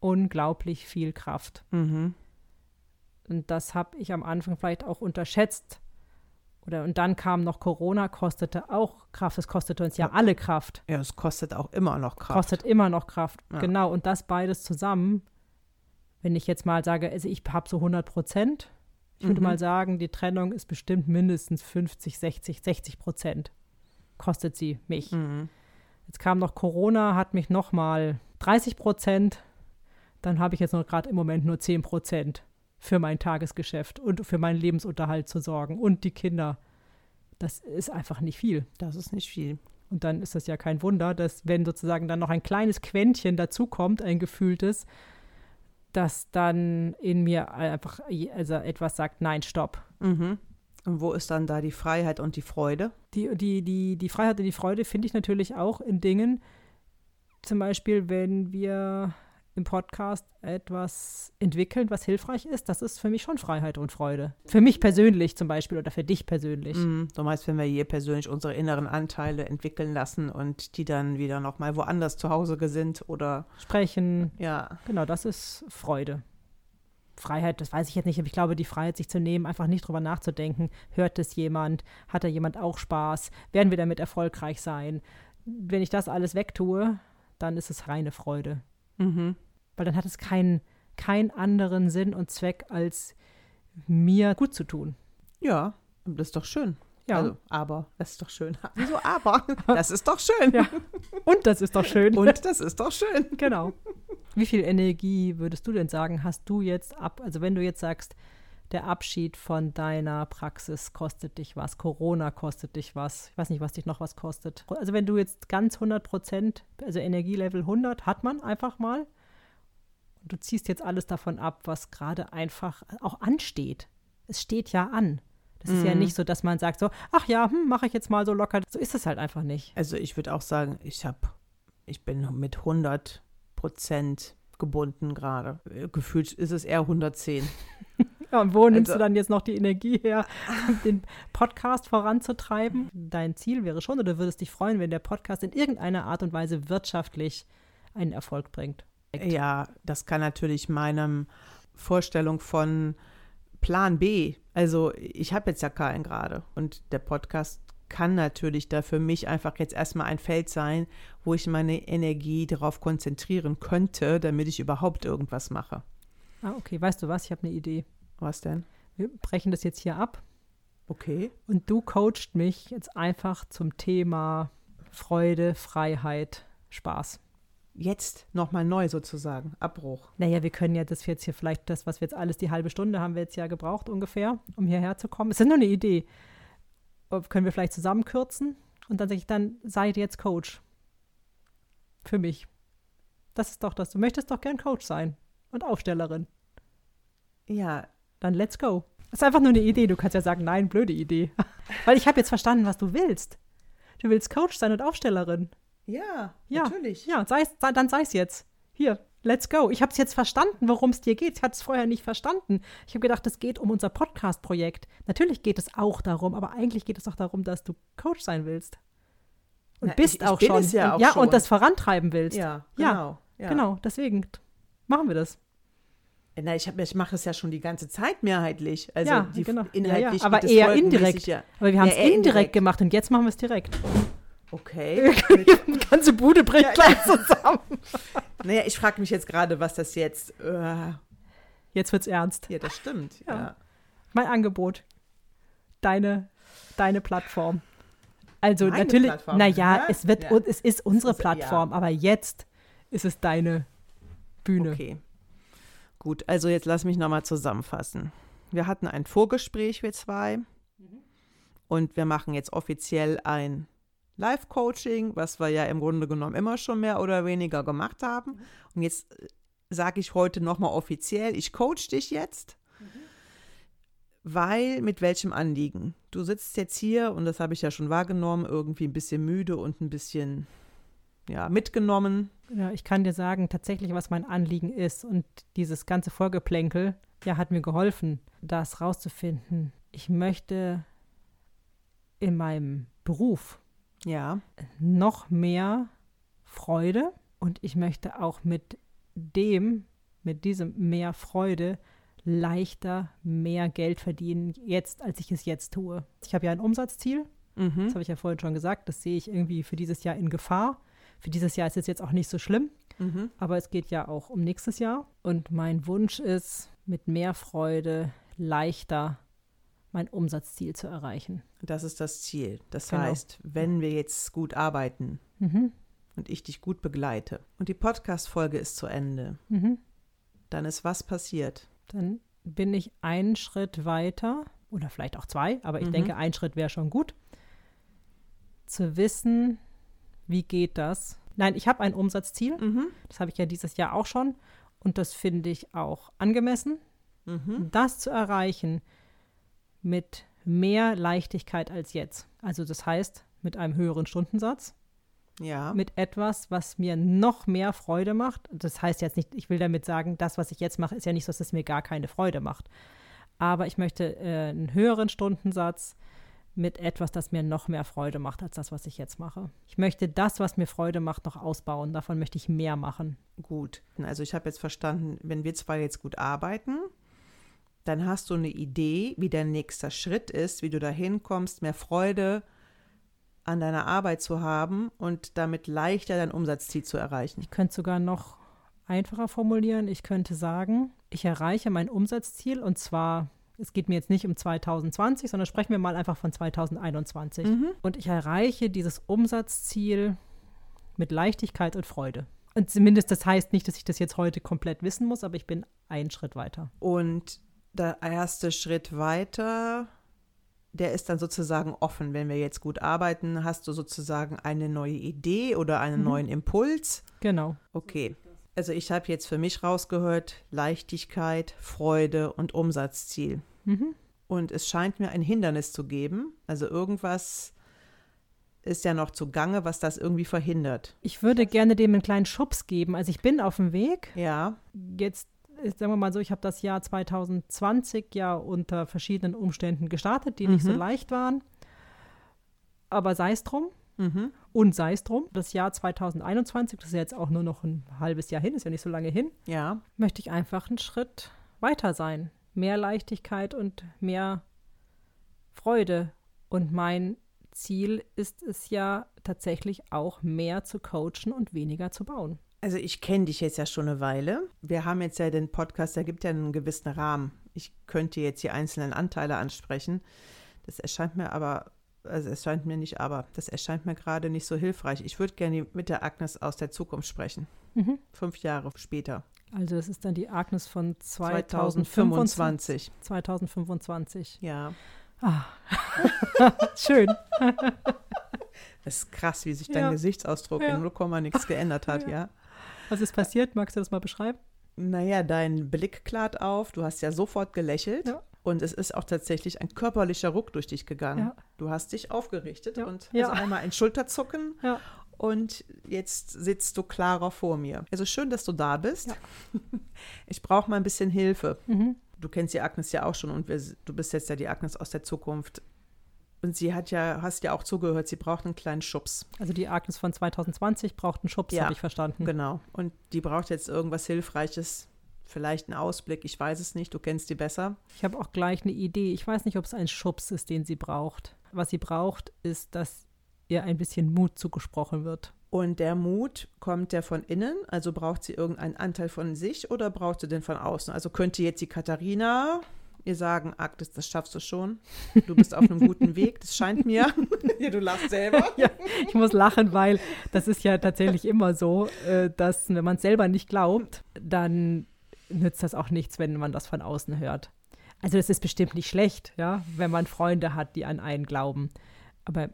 unglaublich viel Kraft. Mhm. Und das habe ich am Anfang vielleicht auch unterschätzt. Oder und dann kam noch Corona, kostete auch Kraft. Es kostete uns ja, ja alle Kraft. Ja, es kostet auch immer noch Kraft. Kostet immer noch Kraft. Ja. Genau. Und das beides zusammen, wenn ich jetzt mal sage, also ich habe so 100 Prozent, ich würde mhm. mal sagen, die Trennung ist bestimmt mindestens 50, 60, 60 Prozent. Kostet sie mich. Mhm. Jetzt kam noch Corona, hat mich noch mal 30 Prozent. Dann habe ich jetzt noch gerade im Moment nur 10 Prozent für mein Tagesgeschäft und für meinen Lebensunterhalt zu sorgen und die Kinder. Das ist einfach nicht viel. Das ist nicht viel. Und dann ist das ja kein Wunder, dass wenn sozusagen dann noch ein kleines Quäntchen dazukommt, ein gefühltes, dass dann in mir einfach also etwas sagt, nein, stopp. Mhm. Und wo ist dann da die Freiheit und die Freude? Die, die, die, die Freiheit und die Freude finde ich natürlich auch in Dingen, zum Beispiel, wenn wir im Podcast etwas entwickeln, was hilfreich ist, das ist für mich schon Freiheit und Freude. Für mich persönlich zum Beispiel oder für dich persönlich. Mm, du meinst, wenn wir hier persönlich unsere inneren Anteile entwickeln lassen und die dann wieder nochmal woanders zu Hause sind oder sprechen. Ja. Genau, das ist Freude. Freiheit, das weiß ich jetzt nicht, aber ich glaube, die Freiheit, sich zu nehmen, einfach nicht drüber nachzudenken, hört es jemand, hat da jemand auch Spaß, werden wir damit erfolgreich sein. Wenn ich das alles wegtue, dann ist es reine Freude. Mhm. Weil dann hat es keinen keinen anderen Sinn und Zweck, als mir gut zu tun. Ja, das ist doch schön. Ja. Also, aber, das ist doch schön. Wieso aber? Das ist doch schön. Ja. Und das ist doch schön. Und das ist doch schön. Genau. Wie viel Energie würdest du denn sagen, hast du jetzt ab, also wenn du jetzt sagst, der Abschied von deiner Praxis kostet dich was, Corona kostet dich was, ich weiß nicht, was dich noch was kostet. Also wenn du jetzt ganz 100 Prozent, also Energielevel 100 hat man einfach mal und du ziehst jetzt alles davon ab, was gerade einfach auch ansteht. Es steht ja an. Das ist ja Mhm. nicht so, dass man sagt so, ach ja, hm, mache ich jetzt mal so locker. So ist es halt einfach nicht. Also ich würde auch sagen, ich habe, ich bin mit 100 Prozent gebunden gerade. Gefühlt ist es eher 110. Ja, und wo nimmst Also- du dann jetzt noch die Energie her, um den Podcast voranzutreiben? Dein Ziel wäre schon, oder du würdest dich freuen, wenn der Podcast in irgendeiner Art und Weise wirtschaftlich einen Erfolg bringt. Ja, das kann natürlich meinem Vorstellung von Plan B, also ich habe jetzt ja keinen gerade und der Podcast kann natürlich da für mich einfach jetzt erstmal ein Feld sein, wo ich meine Energie darauf konzentrieren könnte, damit ich überhaupt irgendwas mache. Ah, okay, weißt du was? Ich habe eine Idee. Was denn? Wir brechen das jetzt hier ab Okay. und du coachst mich jetzt einfach zum Thema Freude, Freiheit, Spaß. Jetzt nochmal neu sozusagen. Abbruch. Naja, wir können ja das jetzt hier vielleicht, das, was wir jetzt alles, die halbe Stunde haben wir jetzt ja gebraucht ungefähr, um hierher zu kommen. Es ist nur eine Idee. Können wir vielleicht zusammenkürzen? Und dann sage ich, dann seid jetzt Coach. Für mich. Das ist doch das. Du möchtest doch gern Coach sein und Aufstellerin. Ja, Dann let's go. Das ist einfach nur eine Idee. Du kannst ja sagen, nein, blöde Idee. Weil ich habe jetzt verstanden, was du willst. Du willst Coach sein und Aufstellerin. ja, Ja, natürlich. Ja, sei's, sei, dann sei es jetzt. Hier, let's go. Ich habe es jetzt verstanden, worum es dir geht. Ich hatte es vorher nicht verstanden. Ich habe gedacht, es geht um unser Podcast-Projekt. Natürlich geht es auch darum, aber eigentlich geht es auch darum, dass du Coach sein willst. Und Na, bist ich- ich auch schon. ja und, auch schon. und das vorantreiben willst. Ja, Ja, genau. Ja. Genau, deswegen machen wir das. Na, ich, hab- ich mache es ja schon die ganze Zeit mehrheitlich. Also Ja, die, genau. Ja, inhaltlich ja, aber geht es eher indirekt. Ja. Aber wir haben es Ja, indirekt, indirekt. gemacht und jetzt machen wir es direkt. Okay. Die ganze Bude bricht gleich zusammen. naja, ich frage mich jetzt gerade, was das jetzt. Äh, Jetzt wird's ernst. ja, das stimmt. Ja. Ja. Mein Angebot. Deine, deine Plattform. Also Meine natürlich, Plattform, naja, ja? es wird Ja. es ist unsere ist- ja. Plattform, aber jetzt ist es deine Bühne. Okay. Gut, also jetzt lass mich nochmal zusammenfassen. Wir hatten ein Vorgespräch, wir zwei. Und wir machen jetzt offiziell ein Live-Coaching, was wir ja im Grunde genommen immer schon mehr oder weniger gemacht haben. Und jetzt sage ich heute nochmal offiziell, ich coach dich jetzt. Weil, mit welchem Anliegen? Du sitzt jetzt hier, und das habe ich ja schon wahrgenommen, irgendwie ein bisschen müde und ein bisschen, ja, mitgenommen. Ja, ich kann dir sagen, tatsächlich, was mein Anliegen ist und dieses ganze Vorgeplänkel, ja, hat mir geholfen, das rauszufinden. Ich möchte in meinem Beruf Ja. noch mehr Freude und ich möchte auch mit dem, mit diesem mehr Freude leichter mehr Geld verdienen jetzt, als ich es jetzt tue. Ich habe ja ein Umsatzziel, Mhm. das habe ich ja vorhin schon gesagt, das sehe ich irgendwie für dieses Jahr in Gefahr. Für dieses Jahr ist es jetzt auch nicht so schlimm, Mhm. aber es geht ja auch um nächstes Jahr und mein Wunsch ist, mit mehr Freude leichter mein Umsatzziel zu erreichen. Das ist das Ziel. Das Genau. heißt, wenn wir jetzt gut arbeiten Mhm. und ich dich gut begleite und die Podcast-Folge ist zu Ende, Mhm. dann ist was passiert? Dann bin ich einen Schritt weiter oder vielleicht auch zwei, aber ich Mhm. denke, ein Schritt wäre schon gut. Zu wissen, wie geht das? Nein, ich habe ein Umsatzziel. Mhm. Das habe ich ja dieses Jahr auch schon. Und das finde ich auch angemessen. Mhm. Das zu erreichen mit mehr Leichtigkeit als jetzt. Also das heißt, mit einem höheren Stundensatz Ja. mit etwas, was mir noch mehr Freude macht. Das heißt jetzt nicht, ich will damit sagen, das, was ich jetzt mache, ist ja nicht so, dass es mir gar keine Freude macht. Aber ich möchte äh, einen höheren Stundensatz mit etwas, das mir noch mehr Freude macht als das, was ich jetzt mache. Ich möchte das, was mir Freude macht, noch ausbauen. Davon möchte ich mehr machen. Gut. Also ich habe jetzt verstanden, wenn wir zwei jetzt gut arbeiten, dann hast du eine Idee, wie der nächste Schritt ist, wie du da hinkommst, mehr Freude an deiner Arbeit zu haben und damit leichter dein Umsatzziel zu erreichen. Ich könnte sogar noch einfacher formulieren. Ich könnte sagen, ich erreiche mein Umsatzziel und zwar, es geht mir jetzt nicht um 2020, sondern sprechen wir mal einfach von 2021. Und ich erreiche dieses Umsatzziel mit Leichtigkeit und Freude. Und zumindest das heißt nicht, dass ich das jetzt heute komplett wissen muss, aber ich bin einen Schritt weiter. Und der erste Schritt weiter, der ist dann sozusagen offen. Wenn wir jetzt gut arbeiten, hast du sozusagen eine neue Idee oder einen neuen Impuls. Genau. Okay. Also ich habe jetzt für mich rausgehört, Leichtigkeit, Freude und Umsatzziel. Mhm. Und es scheint mir ein Hindernis zu geben. Also irgendwas ist ja noch zugange, was das irgendwie verhindert. Ich würde gerne dem einen kleinen Schubs geben. Also ich bin auf dem Weg. Ja, Jetzt, sagen wir mal so, ich habe das Jahr 2020 ja unter verschiedenen Umständen gestartet, die nicht so Mhm. leicht waren. Aber sei es drum. mhm. Und sei es drum, das Jahr 2021, das ist ja jetzt auch nur noch ein halbes Jahr hin, ist ja nicht so lange hin, ja, möchte ich einfach einen Schritt weiter sein. Mehr Leichtigkeit und mehr Freude. Und mein Ziel ist es ja tatsächlich auch mehr zu coachen und weniger zu bauen. Also ich kenne dich jetzt ja schon eine Weile. Wir haben jetzt ja den Podcast, der gibt ja einen gewissen Rahmen. Ich könnte jetzt die einzelnen Anteile ansprechen. Das erscheint mir aber, also es erscheint mir nicht aber, das erscheint mir gerade nicht so hilfreich. Ich würde gerne mit der Agnes aus der Zukunft sprechen. Mhm. Fünf Jahre später. Also das ist dann die Agnes von 2025. 2025. 2025. Ja. Ah. Schön. Das ist krass, wie sich dein Ja. Gesichtsausdruck Ja. in 0, nichts geändert hat, ja. Was ist passiert? Magst du das mal beschreiben? Naja, dein Blick klart auf, du hast ja sofort gelächelt Ja. und es ist auch tatsächlich ein körperlicher Ruck durch dich gegangen. Ja. Du hast dich aufgerichtet Ja. und Ja. also einmal ein Schulterzucken Ja. Und jetzt sitzt du klarer vor mir. Also schön, dass du da bist. Ja. Ich brauche mal ein bisschen Hilfe. Mhm. Du kennst die Agnes ja auch schon und wir, du bist jetzt ja die Agnes aus der Zukunft. Und sie hat ja, hast ja auch zugehört, sie braucht einen kleinen Schubs. Also die Agnes von 2020 braucht einen Schubs, Ja. habe ich verstanden. Genau. Und die braucht jetzt irgendwas Hilfreiches, vielleicht einen Ausblick, ich weiß es nicht, du kennst die besser. Ich habe auch gleich eine Idee. Ich weiß nicht, ob es ein Schubs ist, den sie braucht. Was sie braucht, ist, dass ihr ein bisschen Mut zugesprochen wird. Und der Mut, kommt der von innen? Also braucht sie irgendeinen Anteil von sich oder braucht sie den von außen? Also könnte jetzt die Katharina ihr sagen, Agnes, das schaffst du schon. Du bist auf einem guten Weg, das scheint mir. ja, du lachst selber. Ja, ich muss lachen, weil das ist ja tatsächlich immer so, äh, dass wenn man es selber nicht glaubt, dann nützt das auch nichts, wenn man das von außen hört. Also das ist bestimmt nicht schlecht, ja, wenn man Freunde hat, die an einen glauben. Aber,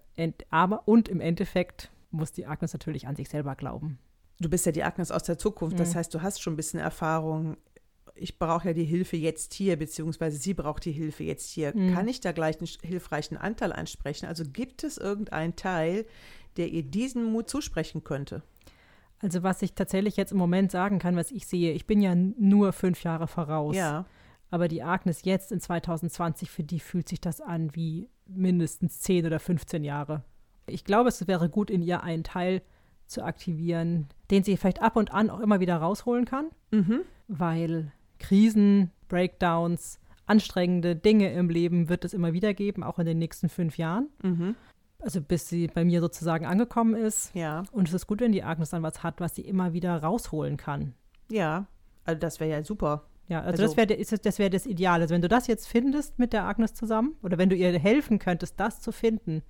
aber und im Endeffekt muss die Agnes natürlich an sich selber glauben. Du bist ja die Agnes aus der Zukunft, das Mhm. heißt, du hast schon ein bisschen Erfahrung. Ich brauche ja die Hilfe jetzt hier, beziehungsweise sie braucht die Hilfe jetzt hier. Mhm. Kann ich da gleich einen hilfreichen Anteil ansprechen? Also gibt es irgendeinen Teil, der ihr diesen Mut zusprechen könnte? Also was ich tatsächlich jetzt im Moment sagen kann, was ich sehe, ich bin ja nur fünf Jahre voraus. Ja, Aber die Agnes jetzt in 2020, für die fühlt sich das an wie mindestens 10 oder 15 Jahre. Ich glaube, es wäre gut, in ihr einen Teil zu aktivieren, den sie vielleicht ab und an auch immer wieder rausholen kann, mhm. weil Krisen, Breakdowns, anstrengende Dinge im Leben wird es immer wieder geben, auch in den nächsten fünf Jahren. Mhm. Also bis sie bei mir sozusagen angekommen ist. ja, Und es ist gut, wenn die Agnes dann was hat, was sie immer wieder rausholen kann. ja. Also das wäre ja super. Ja, also, Also- das wäre das wäre das Ideale. Also wenn du das jetzt findest mit der Agnes zusammen oder wenn du ihr helfen könntest, das zu finden.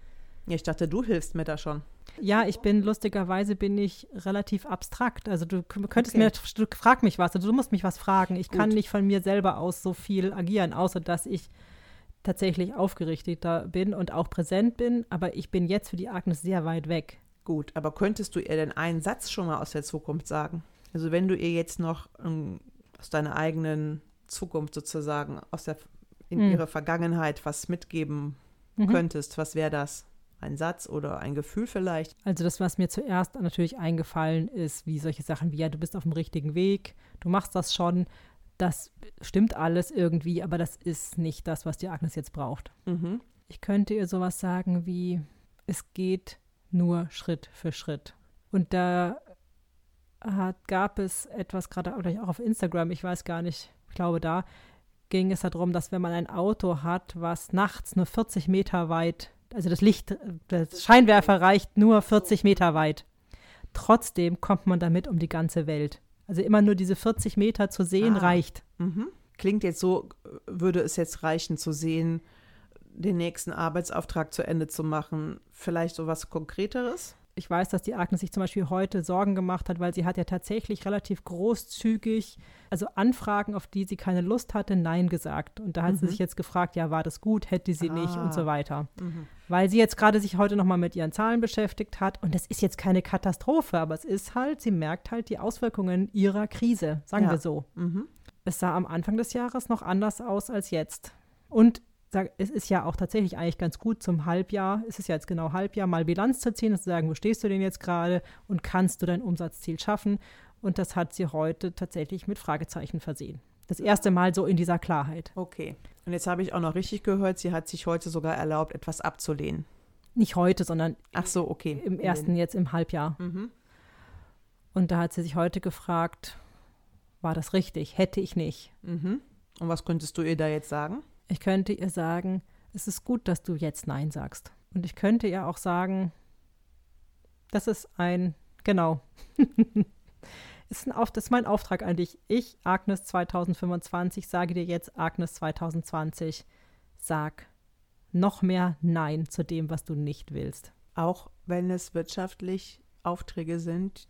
Ja, ich dachte, du hilfst mir da schon. Ja, ich bin lustigerweise bin ich relativ abstrakt. Also du könntest Okay. mir, du frag mich was, also du musst mich was fragen. Ich kann Gut. nicht von mir selber aus so viel agieren, außer dass ich tatsächlich aufgerichteter bin und auch präsent bin. Aber ich bin jetzt für die Agnes sehr weit weg. Gut, aber könntest du ihr denn einen Satz schon mal aus der Zukunft sagen? Also wenn du ihr jetzt noch ähm, aus deiner eigenen Zukunft sozusagen, aus der in Hm. ihre Vergangenheit was mitgeben Mhm. könntest, was wäre das? ein Satz oder ein Gefühl vielleicht? Also das, was mir zuerst natürlich eingefallen ist, wie solche Sachen wie, ja, du bist auf dem richtigen Weg, du machst das schon, das stimmt alles irgendwie, aber das ist nicht das, was die Agnes jetzt braucht. Mhm. Ich könnte ihr sowas sagen wie, es geht nur Schritt für Schritt. Und da hat, gab es etwas, gerade auch auf Instagram, ich weiß gar nicht, ich glaube da, ging es darum, dass wenn man ein Auto hat, was nachts nur 40 Meter weit, also das Licht, das Scheinwerfer reicht nur 40 Meter weit. Trotzdem kommt man damit um die ganze Welt. Also immer nur diese 40 Meter zu sehen Ah. reicht. Mhm. Klingt jetzt so, würde es jetzt reichen zu sehen, den nächsten Arbeitsauftrag zu Ende zu machen. Vielleicht so was Konkreteres? Ich weiß, dass die Agnes sich zum Beispiel heute Sorgen gemacht hat, weil sie hat ja tatsächlich relativ großzügig, also Anfragen, auf die sie keine Lust hatte, Nein gesagt. Und da hat sie Mhm. sich jetzt gefragt, ja, war das gut, hätte sie nicht Ah. und so weiter. Mhm. Weil sie jetzt gerade sich heute nochmal mit ihren Zahlen beschäftigt hat. Und das ist jetzt keine Katastrophe, aber es ist halt, sie merkt halt die Auswirkungen ihrer Krise, sagen Ja. wir so. Mhm. Es sah am Anfang des Jahres noch anders aus als jetzt. Und es ist ja auch tatsächlich eigentlich ganz gut zum Halbjahr, es ist ja jetzt genau Halbjahr, mal Bilanz zu ziehen und zu sagen, wo stehst du denn jetzt gerade und kannst du dein Umsatzziel schaffen? Und das hat sie heute tatsächlich mit Fragezeichen versehen. Das erste Mal so in dieser Klarheit. Okay. Und jetzt habe ich auch noch richtig gehört, sie hat sich heute sogar erlaubt, etwas abzulehnen. Nicht heute, sondern Ach so, okay. im ersten, jetzt im Halbjahr. Mhm. Und da hat sie sich heute gefragt, war das richtig? Hätte ich nicht. Mhm. Und was könntest du ihr da jetzt sagen? Ich könnte ihr sagen, es ist gut, dass du jetzt Nein sagst. Und ich könnte ihr auch sagen, das ist ein, genau, ist ein Auf, das ist mein Auftrag an dich. Ich, Agnes 2025, sage dir jetzt, Agnes 2020, sag noch mehr Nein zu dem, was du nicht willst. Auch wenn es wirtschaftlich Aufträge sind,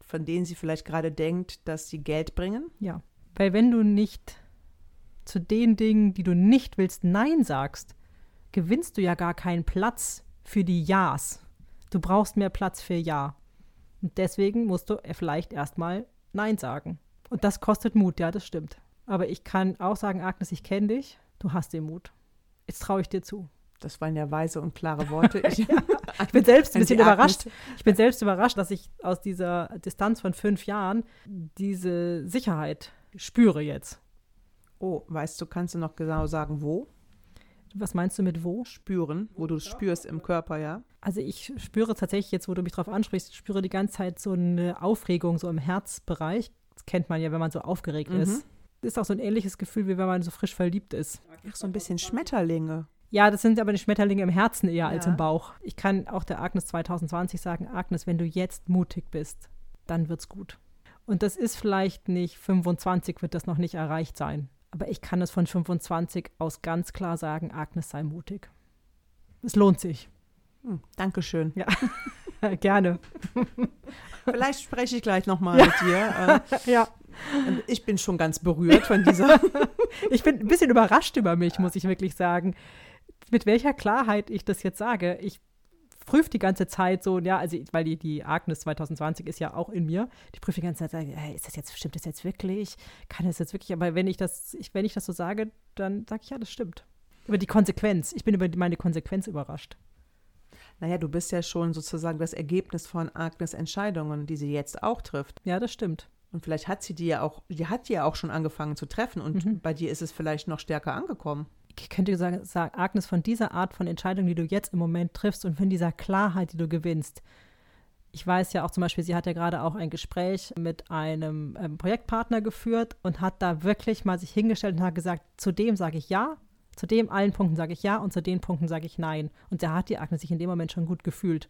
von denen sie vielleicht gerade denkt, dass sie Geld bringen? Ja, weil wenn du nicht zu den Dingen, die du nicht willst, Nein sagst, gewinnst du ja gar keinen Platz für die Ja's. Du brauchst mehr Platz für Ja. Und deswegen musst du vielleicht erstmal Nein sagen. Und das kostet Mut, ja, das stimmt. Aber ich kann auch sagen, Agnes, ich kenne dich, du hast den Mut. Jetzt traue ich dir zu. Das waren ja weise und klare Worte. Ich, Ich bin selbst ein bisschen überrascht. Ich bin selbst überrascht, dass ich aus dieser Distanz von fünf Jahren diese Sicherheit spüre jetzt. Oh, weißt du, kannst du noch genau sagen, wo? Was meinst du mit wo? Spüren, wo du es spürst im Körper, ja? Also ich spüre tatsächlich jetzt, wo du mich drauf ansprichst, ich spüre die ganze Zeit so eine Aufregung so im Herzbereich. Das kennt man ja, wenn man so aufgeregt Mhm. ist. Ist auch so ein ähnliches Gefühl, wie wenn man so frisch verliebt ist. Ach, so ein bisschen Schmetterlinge. Ja, das sind aber die Schmetterlinge im Herzen eher als Ja. im Bauch. Ich kann auch der Agnes 2020 sagen, Agnes, wenn du jetzt mutig bist, dann wird's gut. Und das ist vielleicht nicht 25, wird das noch nicht erreicht sein. Aber ich kann es von 25 aus ganz klar sagen, Agnes, sei mutig. Es lohnt sich. Hm, Dankeschön. Gerne. Vielleicht spreche ich gleich nochmal mit dir. Ja. Äh, ich bin schon ganz berührt von dieser. Ich bin ein bisschen überrascht über mich, muss ich wirklich sagen, mit welcher Klarheit ich das jetzt sage. Ich prüfe die ganze Zeit so, ja, also weil die, die Agnes 2020 ist ja auch in mir. Ich prüfe die ganze Zeit, sage, hey, ist das jetzt, stimmt das jetzt wirklich? Kann das jetzt wirklich? Aber wenn ich das, ich, wenn ich das so sage, dann sage ich, ja, das stimmt. Über die Konsequenz. Ich bin über die, meine Konsequenz überrascht. Naja, du bist ja schon sozusagen das Ergebnis von Agnes Entscheidungen, die sie jetzt auch trifft. Ja, das stimmt. Und vielleicht hat sie die ja auch, die hat die ja auch schon angefangen zu treffen und Mhm. bei dir ist es vielleicht noch stärker angekommen. Ich könnte sagen, sagen, Agnes, von dieser Art von Entscheidung, die du jetzt im Moment triffst und von dieser Klarheit, die du gewinnst. Ich weiß ja auch zum Beispiel, sie hat ja gerade auch ein Gespräch mit einem ähm, Projektpartner geführt und hat da wirklich mal sich hingestellt und hat gesagt, zu dem sage ich ja, zu dem allen Punkten sage ich ja und zu den Punkten sage ich nein. Und da hat die Agnes sich in dem Moment schon gut gefühlt.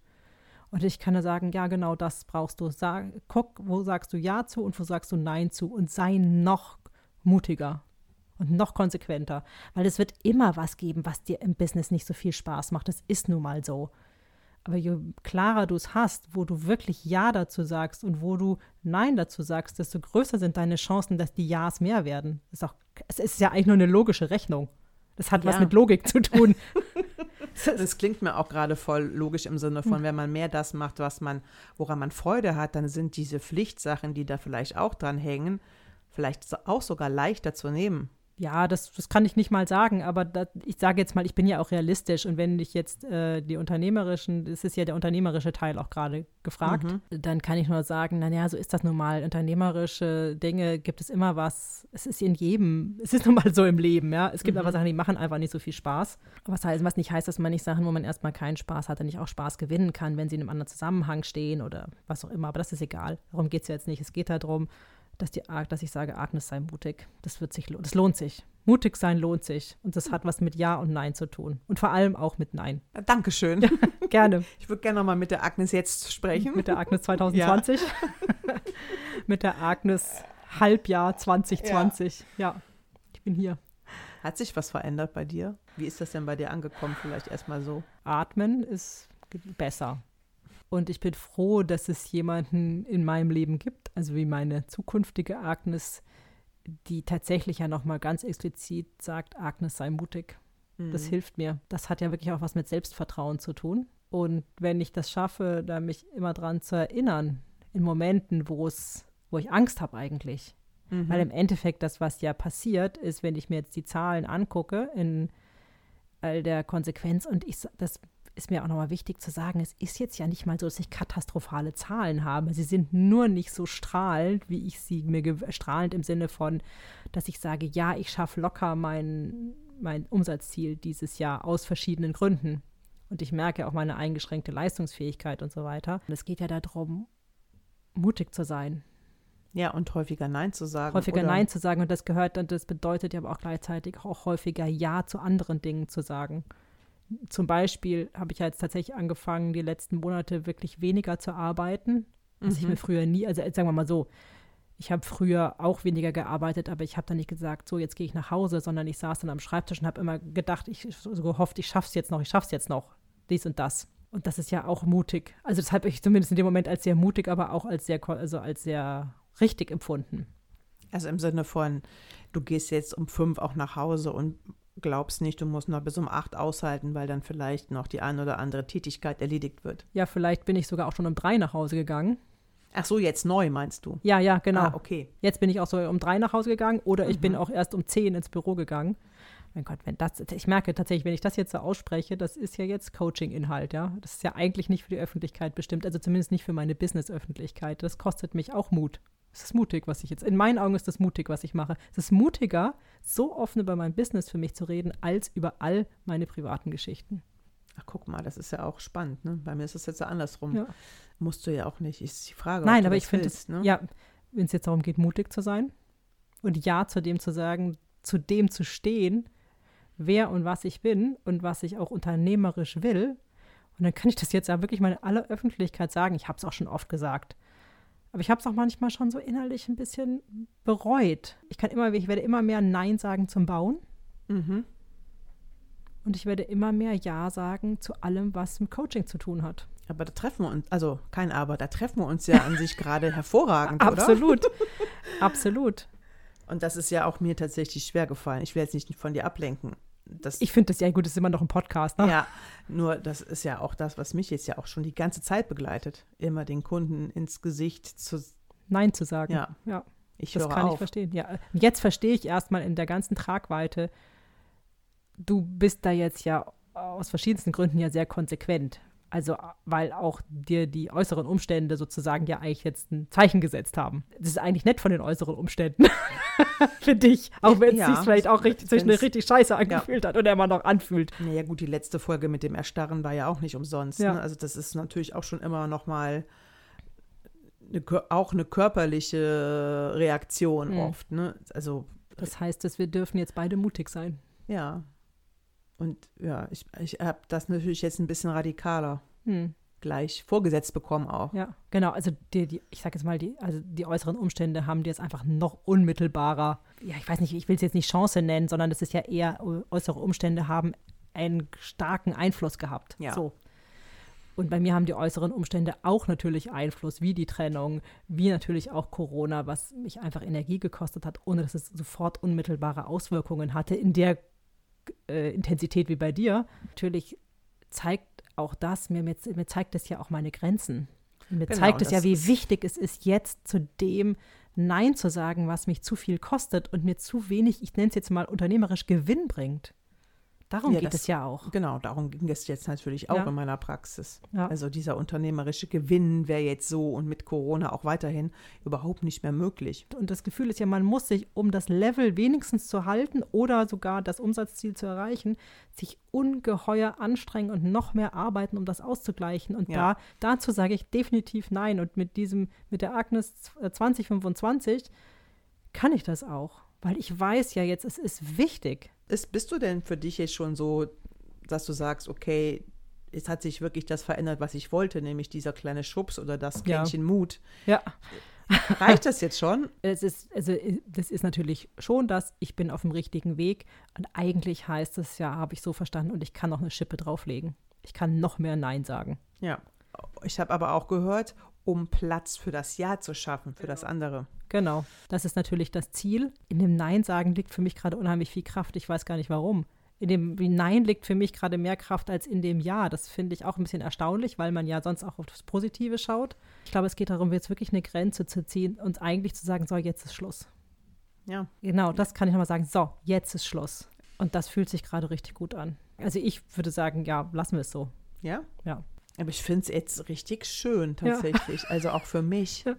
Und ich kann da sagen, ja, genau das brauchst du. Sag, guck, wo sagst du Ja zu und wo sagst du Nein zu und sei noch mutiger und noch konsequenter. Weil es wird immer was geben, was dir im Business nicht so viel Spaß macht. Das ist nun mal so. Aber je klarer du es hast, wo du wirklich Ja dazu sagst und wo du Nein dazu sagst, desto größer sind deine Chancen, dass die Ja's mehr werden. Ist auch, es ist ja eigentlich nur eine logische Rechnung. Das hat was Ja. mit Logik zu tun. Das klingt mir auch gerade voll logisch im Sinne von, wenn man mehr das macht, was man, woran man Freude hat, dann sind diese Pflichtsachen, die da vielleicht auch dran hängen, vielleicht auch sogar leichter zu nehmen. Ja, das, das kann ich nicht mal sagen, aber das, ich sage jetzt mal, ich bin ja auch realistisch und wenn ich jetzt äh, die unternehmerischen, das ist ja der unternehmerische Teil auch gerade gefragt, mhm. dann kann ich nur sagen, naja, so ist das nun mal. Unternehmerische Dinge gibt es immer was, es ist in jedem, es ist nun mal so im Leben, ja. Es gibt mhm. aber Sachen, die machen einfach nicht so viel Spaß. Was heißt, was nicht heißt, dass man nicht Sachen, wo man erstmal keinen Spaß hat, nicht auch Spaß gewinnen kann, wenn sie in einem anderen Zusammenhang stehen oder was auch immer, aber das ist egal. Darum geht es ja jetzt nicht. Es geht darum, dass, die, dass ich sage, Agnes sei mutig. Das wird sich, das lohnt sich. Mutig sein lohnt sich. Und das hat was mit Ja und Nein zu tun. Und vor allem auch mit Nein. Dankeschön. Ja, gerne. Ich würde gerne nochmal mit der Agnes jetzt sprechen. Mit der Agnes 2020. Ja. mit der Agnes Halbjahr 2020. Ja. ja, ich bin hier. Hat sich was verändert bei dir? Wie ist das denn bei dir angekommen? Vielleicht erstmal so. Atmen ist besser. Und ich bin froh, dass es jemanden in meinem Leben gibt, also wie meine zukünftige Agnes, die tatsächlich ja nochmal ganz explizit sagt, Agnes sei mutig. Mhm. Das hilft mir. Das hat ja wirklich auch was mit Selbstvertrauen zu tun. Und wenn ich das schaffe, da mich immer dran zu erinnern, in Momenten, wo es, wo ich Angst habe eigentlich. Mhm. Weil im Endeffekt das, was ja passiert, ist, wenn ich mir jetzt die Zahlen angucke, in all der Konsequenz und ich das ist mir auch nochmal wichtig zu sagen, es ist jetzt ja nicht mal so, dass ich katastrophale Zahlen habe. Sie sind nur nicht so strahlend, wie ich sie mir strahlend im Sinne von, dass ich sage, ja, ich schaffe locker mein, mein Umsatzziel dieses Jahr aus verschiedenen Gründen. Und ich merke auch meine eingeschränkte Leistungsfähigkeit und so weiter. Und es geht ja darum, mutig zu sein. Ja, und häufiger Nein zu sagen. Häufiger oder? Nein zu sagen. Und das gehört, und das bedeutet ja aber auch gleichzeitig auch häufiger Ja zu anderen Dingen zu sagen zum Beispiel habe ich ja jetzt tatsächlich angefangen, die letzten Monate wirklich weniger zu arbeiten, was mhm. ich mir früher nie, also sagen wir mal so, ich habe früher auch weniger gearbeitet, aber ich habe dann nicht gesagt, so jetzt gehe ich nach Hause, sondern ich saß dann am Schreibtisch und habe immer gedacht, ich so gehofft, ich schaff's jetzt noch, ich schaff's jetzt noch, dies und das. Und das ist ja auch mutig. Also das habe ich zumindest in dem Moment als sehr mutig, aber auch als sehr, also als sehr richtig empfunden. Also im Sinne von, du gehst jetzt um fünf auch nach Hause und glaubst nicht, du musst noch bis um acht aushalten, weil dann vielleicht noch die eine oder andere Tätigkeit erledigt wird. Ja, vielleicht bin ich sogar auch schon um drei nach Hause gegangen. Ach so, jetzt neu meinst du? Ja, ja, genau. Ah, okay. Jetzt bin ich auch so um drei nach Hause gegangen oder ich mhm. bin auch erst um zehn ins Büro gegangen. Mein Gott, wenn das, ich merke tatsächlich, wenn ich das jetzt so ausspreche, das ist ja jetzt Coaching-Inhalt, ja. Das ist ja eigentlich nicht für die Öffentlichkeit bestimmt, also zumindest nicht für meine Business-Öffentlichkeit. Das kostet mich auch Mut. Es ist mutig, was ich jetzt, in meinen Augen ist das mutig, was ich mache. Es ist mutiger, so offen über mein Business für mich zu reden, als über all meine privaten Geschichten. Ach, guck mal, das ist ja auch spannend. Ne? Bei mir ist es jetzt ja andersrum. Ja. Musst du ja auch nicht. Ist die Frage. Nein, aber ich finde es, ne? ja, wenn es jetzt darum geht, mutig zu sein und Ja zu dem zu sagen, zu dem zu stehen, wer und was ich bin und was ich auch unternehmerisch will. Und dann kann ich das jetzt ja wirklich mal in aller Öffentlichkeit sagen. Ich habe es auch schon oft gesagt. Aber ich habe es auch manchmal schon so innerlich ein bisschen bereut. Ich kann immer, ich werde immer mehr Nein sagen zum Bauen. Mhm. Und ich werde immer mehr Ja sagen zu allem, was mit Coaching zu tun hat. Aber da treffen wir uns, also kein Aber, da treffen wir uns ja an sich gerade hervorragend, oder? Absolut. Absolut. Und das ist ja auch mir tatsächlich schwer gefallen. Ich will jetzt nicht von dir ablenken. Das, ich finde das ja gut, das ist immer noch ein Podcast. Ne? Ja, nur das ist ja auch das, was mich jetzt ja auch schon die ganze Zeit begleitet. Immer den Kunden ins Gesicht zu. Nein zu sagen. Ja. ja. Ich das kann auf. ich verstehen. Ja. Jetzt verstehe ich erstmal in der ganzen Tragweite, du bist da jetzt ja aus verschiedensten Gründen ja sehr konsequent. Also, weil auch dir die äußeren Umstände sozusagen ja eigentlich jetzt ein Zeichen gesetzt haben. Das ist eigentlich nett von den äußeren Umständen, finde ich. Auch wenn es ja, sich vielleicht auch richtig, zwischendurch richtig scheiße angefühlt ja. hat oder immer noch anfühlt. Naja, gut, die letzte Folge mit dem Erstarren war ja auch nicht umsonst. Ja. Ne? Also, das ist natürlich auch schon immer noch mal eine, auch eine körperliche Reaktion mhm. oft. Ne? Also, das heißt, dass wir dürfen jetzt beide mutig sein. Ja, und ja, ich, ich habe das natürlich jetzt ein bisschen radikaler hm. gleich vorgesetzt bekommen auch. Ja, genau. Also die, die ich sage jetzt mal, die, also die äußeren Umstände haben dir jetzt einfach noch unmittelbarer, ja, ich weiß nicht, ich will es jetzt nicht Chance nennen, sondern das ist ja eher, äußere Umstände haben einen starken Einfluss gehabt. Ja. So. Und bei mir haben die äußeren Umstände auch natürlich Einfluss, wie die Trennung, wie natürlich auch Corona, was mich einfach Energie gekostet hat, ohne dass es sofort unmittelbare Auswirkungen hatte, in der äh, Intensität wie bei dir. Natürlich zeigt auch das, mir, mir, mir zeigt es ja auch meine Grenzen. Mir genau, zeigt es ja, wie wichtig es ist, jetzt zu dem Nein zu sagen, was mich zu viel kostet und mir zu wenig, ich nenne es jetzt mal unternehmerisch, Gewinn bringt. Darum Ja, geht das- es ja auch. Genau, darum ging es jetzt natürlich auch Ja. in meiner Praxis. Ja. Also dieser unternehmerische Gewinn wäre jetzt so und mit Corona auch weiterhin überhaupt nicht mehr möglich. Und das Gefühl ist ja, man muss sich, um das Level wenigstens zu halten oder sogar das Umsatzziel zu erreichen, sich ungeheuer anstrengen und noch mehr arbeiten, um das auszugleichen. Und da, dazu sage ich definitiv nein. Und mit diesem, mit der Agnes äh, 2025 kann ich das auch. Weil ich weiß ja jetzt, es ist wichtig. Ist, bist du denn für dich jetzt schon so, dass du sagst, okay, es hat sich wirklich das verändert, was ich wollte, nämlich dieser kleine Schubs oder das Ja. Quäntchen Mut. Ja. Reicht das jetzt schon? Es ist, also äh, das ist natürlich schon das, ich bin auf dem richtigen Weg. Und eigentlich heißt es ja, habe ich so verstanden, und ich kann noch eine Schippe drauflegen. Ich kann noch mehr Nein sagen. Ja. Ich habe aber auch gehört, um Platz für das Ja zu schaffen, für das andere. Genau. Das ist natürlich das Ziel. In dem Nein sagen liegt für mich gerade unheimlich viel Kraft. Ich weiß gar nicht warum. In dem Nein liegt für mich gerade mehr Kraft als in dem Ja. Das finde ich auch ein bisschen erstaunlich, weil man ja sonst auch auf das Positive schaut. Ich glaube, es geht darum, jetzt wirklich eine Grenze zu ziehen und eigentlich zu sagen, so, jetzt ist Schluss. Ja. Genau, das kann ich nochmal sagen. So, jetzt ist Schluss. Und das fühlt sich gerade richtig gut an. Also ich würde sagen, ja, lassen wir es so. Ja? Ja. Aber ich finde es jetzt richtig schön tatsächlich. Also auch für mich. Ja.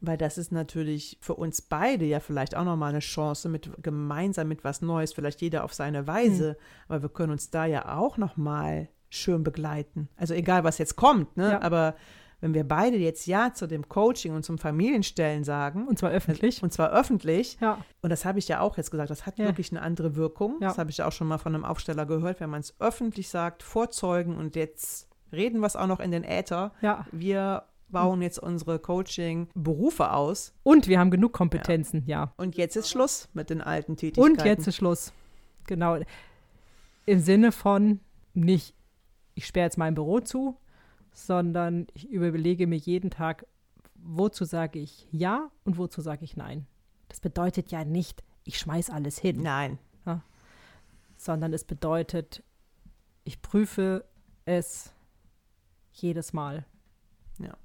Weil das ist natürlich für uns beide ja vielleicht auch nochmal eine Chance, mit gemeinsam mit was Neues, vielleicht jeder auf seine Weise. Hm. Aber wir können uns da ja auch nochmal schön begleiten. Also egal, was jetzt kommt, ne? Ja. Aber wenn wir beide jetzt Ja zu dem Coaching und zum Familienstellen sagen, Und zwar öffentlich. und zwar öffentlich, Ja, und das habe ich ja auch jetzt gesagt, das hat Ja. wirklich eine andere Wirkung. Ja. Das habe ich ja auch schon mal von einem Aufsteller gehört, wenn man es öffentlich sagt, vorzeugen und jetzt reden wir es auch noch in den Äther. ja. Wir bauen jetzt unsere Coaching-Berufe aus Und wir haben genug Kompetenzen, ja. und jetzt ist Schluss mit den alten Tätigkeiten. Und jetzt ist Schluss. Genau. Im Sinne von nicht, ich sperre jetzt mein Büro zu, sondern ich überlege mir jeden Tag, wozu sage ich Ja und wozu sage ich Nein. Das bedeutet ja nicht, ich schmeiß alles hin, Nein. sondern es bedeutet, ich prüfe es jedes Mal. Ja.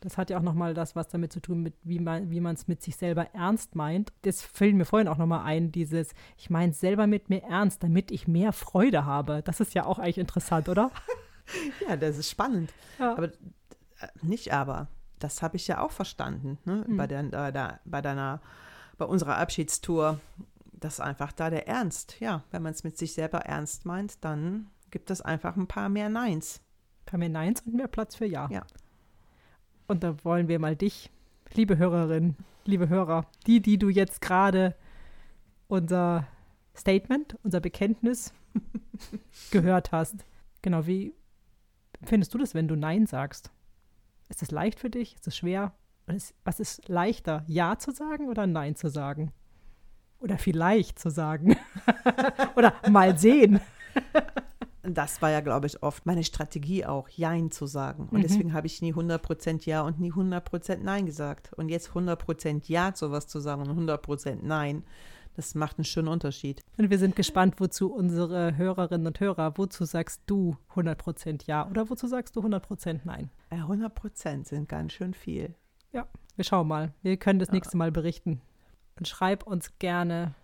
Das hat ja auch nochmal das, was damit zu tun, mit wie man wie man es mit sich selber ernst meint. Das fiel mir vorhin auch nochmal ein, dieses, ich meine es selber mit mir ernst, damit ich mehr Freude habe. Das ist ja auch eigentlich interessant, oder? Ja, das ist spannend. Ja. Aber äh, nicht aber. Das habe ich ja auch verstanden, ne? Mhm. bei, der, äh, bei deiner, bei unserer Abschiedstour, dass einfach da der Ernst, ja, wenn man es mit sich selber ernst meint, dann gibt es einfach ein paar mehr Neins. Paar mehr Neins und mehr Platz für Ja. Ja. Und da wollen wir mal dich, liebe Hörerin, liebe Hörer, die, die du jetzt gerade unser Statement, unser Bekenntnis gehört hast. Genau, wie findest du das, wenn du Nein sagst? Ist es leicht für dich? Ist es schwer? Ist, was ist leichter, Ja zu sagen oder Nein zu sagen? Oder vielleicht zu sagen? oder mal sehen? Das war ja, glaube ich, oft meine Strategie auch, Jein zu sagen. Und Mhm. deswegen habe ich nie 100% Ja und nie 100% Nein gesagt. Und jetzt 100% Ja zu was zu sagen und 100% Nein, das macht einen schönen Unterschied. Und wir sind gespannt, wozu unsere Hörerinnen und Hörer, wozu sagst du 100% Ja oder wozu sagst du 100% Nein? Äh, 100% sind ganz schön viel. Wir schauen mal. Wir können das nächste Mal berichten. Und schreib uns gerne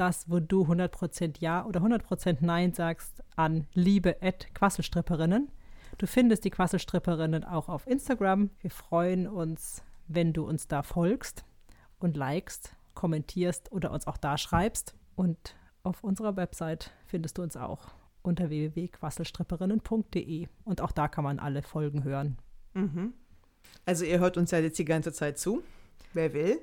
das, wo du 100% Ja oder 100% Nein sagst, an liebe Quasselstripperinnen. Du findest die Quasselstripperinnen auch auf Instagram. Wir freuen uns, wenn du uns da folgst und likest, kommentierst oder uns auch da schreibst. Und auf unserer Website findest du uns auch unter www.quasselstripperinnen.de. Und auch da kann man alle Folgen hören. Mhm. Also ihr hört uns ja jetzt die ganze Zeit zu. Wer will,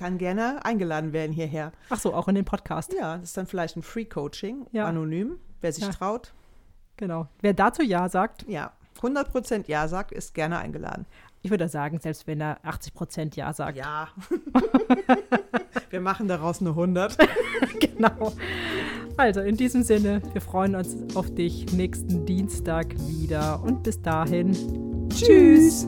kann gerne eingeladen werden hierher. Ach so, auch in den Podcast. Ja, das ist dann vielleicht ein Free-Coaching, Ja. anonym, wer sich Ja. traut. Genau. Wer dazu Ja sagt, Ja, 100% Ja sagt, ist gerne eingeladen. ich würde sagen, selbst wenn er 80% Ja sagt. Ja. Wir machen daraus eine 100. Genau. Also in diesem Sinne, wir freuen uns auf dich nächsten Dienstag wieder und bis dahin. Tschüss.